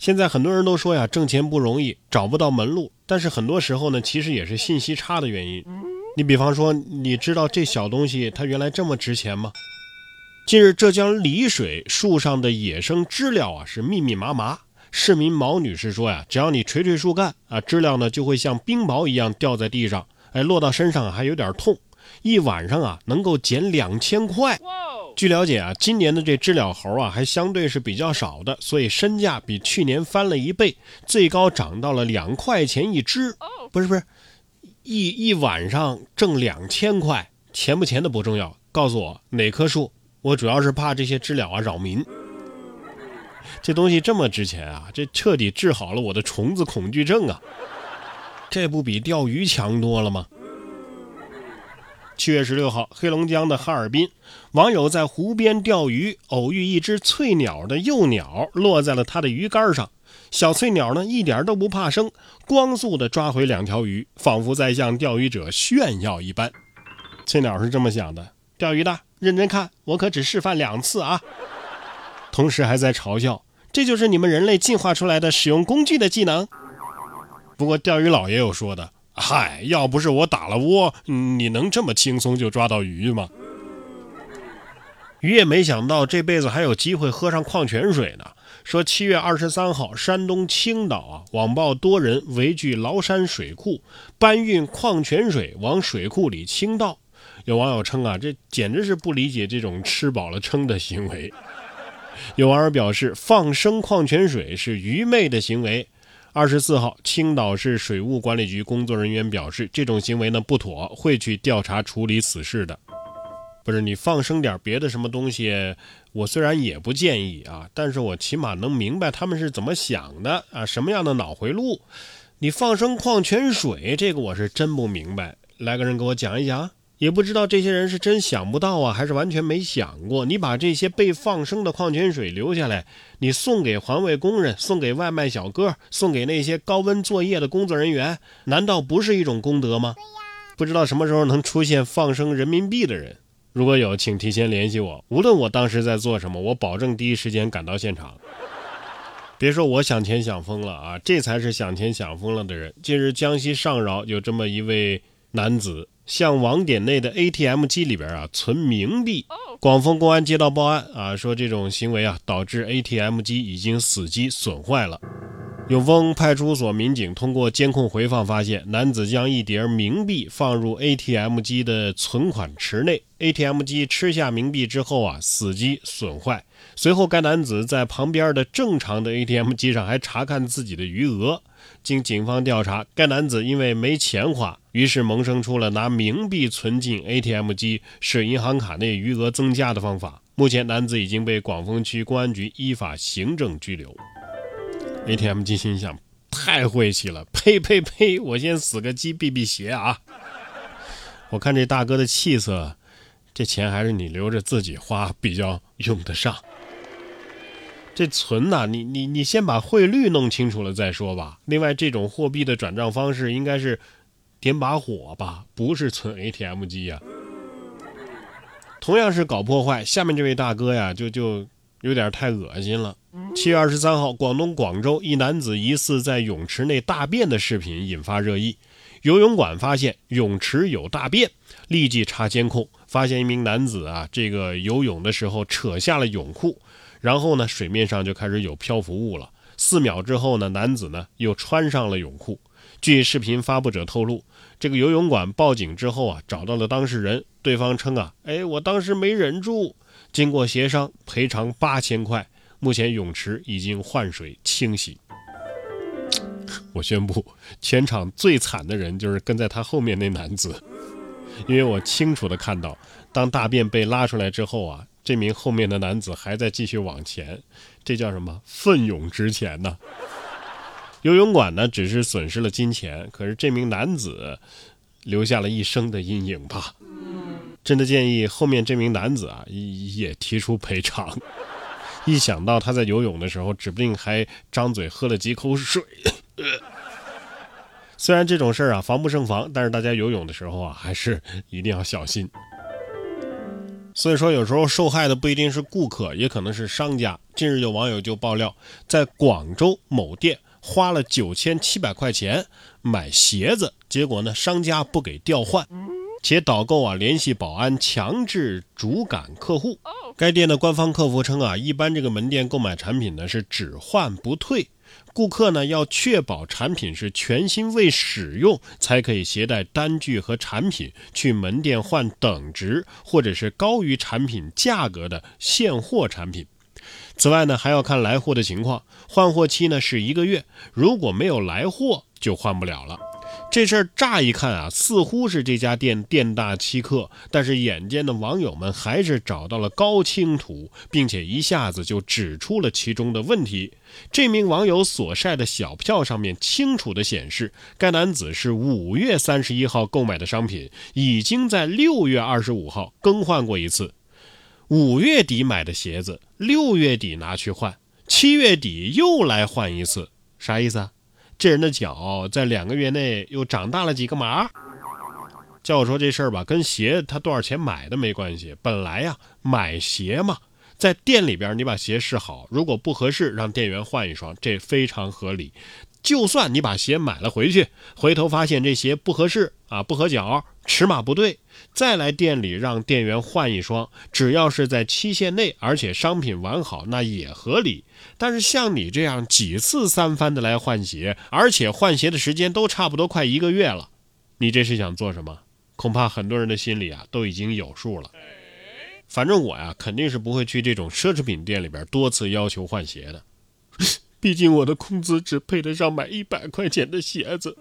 现在很多人都说呀，挣钱不容易，找不到门路。但是很多时候呢，其实也是信息差的原因。你比方说，你知道这小东西它原来这么值钱吗？近日，浙江丽水树上的野生知了啊是密密麻麻。市民毛女士说呀，只要你捶捶树干啊，知了呢就会像冰雹一样掉在地上，哎，落到身上还有点痛。一晚上啊能够捡两千块。据了解啊，今年的这知了猴啊还相对是比较少的，所以身价比去年翻了一倍，最高涨到了两块钱一只。不是不是，一一晚上挣两千块，钱不钱的不重要，告诉我哪棵树？我主要是怕这些知了啊扰民。这东西这么值钱啊，这彻底治好了我的虫子恐惧症啊！这不比钓鱼强多了吗？七月十六号，黑龙江的哈尔滨，网友在湖边钓鱼，偶遇一只翠鸟的幼鸟落在了他的鱼竿上。小翠鸟呢，一点都不怕生，光速的抓回两条鱼，仿佛在向钓鱼者炫耀一般。翠鸟是这么想的：钓鱼的，认真看，我可只示范两次啊！同时还在嘲笑：这就是你们人类进化出来的使用工具的技能。不过钓鱼佬也有说的。嗨，要不是我打了窝，你能这么轻松就抓到鱼吗？鱼也没想到这辈子还有机会喝上矿泉水呢。说七月二十三号，山东青岛啊，网曝多人围聚崂山水库，搬运矿泉水往水库里倾倒。有网友称啊，这简直是不理解这种吃饱了撑的行为。有网友表示，放生矿泉水是愚昧的行为。二十四号，青岛市水务管理局工作人员表示，这种行为呢不妥，会去调查处理此事的。不是你放生点别的什么东西，我虽然也不建议啊，但是我起码能明白他们是怎么想的啊，什么样的脑回路。你放生矿泉水，这个我是真不明白，来个人给我讲一讲。也不知道这些人是真想不到啊，还是完全没想过。你把这些被放生的矿泉水留下来，你送给环卫工人，送给外卖小哥，送给那些高温作业的工作人员，难道不是一种功德吗？不知道什么时候能出现放生人民币的人，如果有，请提前联系我。无论我当时在做什么，我保证第一时间赶到现场。别说我想钱想疯了啊，这才是想钱想疯了的人。近日，江西上饶有这么一位男子。向网点内的 ATM 机里边啊存冥币，广丰公安接到报案啊，说这种行为啊导致 ATM 机已经死机损坏了。永丰派出所民警通过监控回放发现，男子将一叠冥币放入 ATM 机的存款池内，ATM 机吃下冥币之后啊死机损坏。随后，该男子在旁边的正常的 ATM 机上还查看自己的余额。经警方调查，该男子因为没钱花，于是萌生出了拿冥币存进 ATM 机使银行卡内余额增加的方法。目前，男子已经被广丰区公安局依法行政拘留。ATM 机心想：太晦气了，呸呸呸！我先死个鸡避避邪啊！我看这大哥的气色，这钱还是你留着自己花比较用得上。这存呐，你你你先把汇率弄清楚了再说吧。另外，这种货币的转账方式应该是点把火吧，不是存 ATM 机呀。同样是搞破坏，下面这位大哥呀，就就有点太恶心了。七月二十三号，广东广州一男子疑似在泳池内大便的视频引发热议，游泳馆发现泳池有大便，立即查监控，发现一名男子啊，这个游泳的时候扯下了泳裤。然后呢，水面上就开始有漂浮物了。四秒之后呢，男子呢又穿上了泳裤。据视频发布者透露，这个游泳馆报警之后啊，找到了当事人，对方称啊，哎，我当时没忍住。经过协商，赔偿八千块。目前泳池已经换水清洗。我宣布，全场最惨的人就是跟在他后面那男子，因为我清楚的看到，当大便被拉出来之后啊。这名后面的男子还在继续往前，这叫什么？奋勇直前呢？游泳馆呢，只是损失了金钱，可是这名男子留下了一生的阴影吧？真的建议后面这名男子啊，也提出赔偿。一想到他在游泳的时候，指不定还张嘴喝了几口水。虽然这种事儿啊，防不胜防，但是大家游泳的时候啊，还是一定要小心。所以说，有时候受害的不一定是顾客，也可能是商家。近日有网友就爆料，在广州某店花了九千七百块钱买鞋子，结果呢，商家不给调换，且导购啊联系保安强制主赶客户。该店的官方客服称啊，一般这个门店购买产品呢是只换不退。顾客呢要确保产品是全新未使用，才可以携带单据和产品去门店换等值或者是高于产品价格的现货产品。此外呢，还要看来货的情况，换货期呢是一个月，如果没有来货就换不了了。这事儿乍一看啊，似乎是这家店店大欺客，但是眼尖的网友们还是找到了高清图，并且一下子就指出了其中的问题。这名网友所晒的小票上面清楚的显示，该男子是五月三十一号购买的商品，已经在六月二十五号更换过一次。五月底买的鞋子，六月底拿去换，七月底又来换一次，啥意思啊？这人的脚在两个月内又长大了几个码？叫我说这事儿吧，跟鞋他多少钱买的没关系。本来呀，买鞋嘛，在店里边你把鞋试好，如果不合适，让店员换一双，这非常合理。就算你把鞋买了回去，回头发现这鞋不合适啊，不合脚，尺码不对，再来店里让店员换一双，只要是在期限内，而且商品完好，那也合理。但是像你这样几次三番的来换鞋，而且换鞋的时间都差不多快一个月了，你这是想做什么？恐怕很多人的心里啊都已经有数了。反正我呀，肯定是不会去这种奢侈品店里边多次要求换鞋的。毕竟我的工资只配得上买一百块钱的鞋子。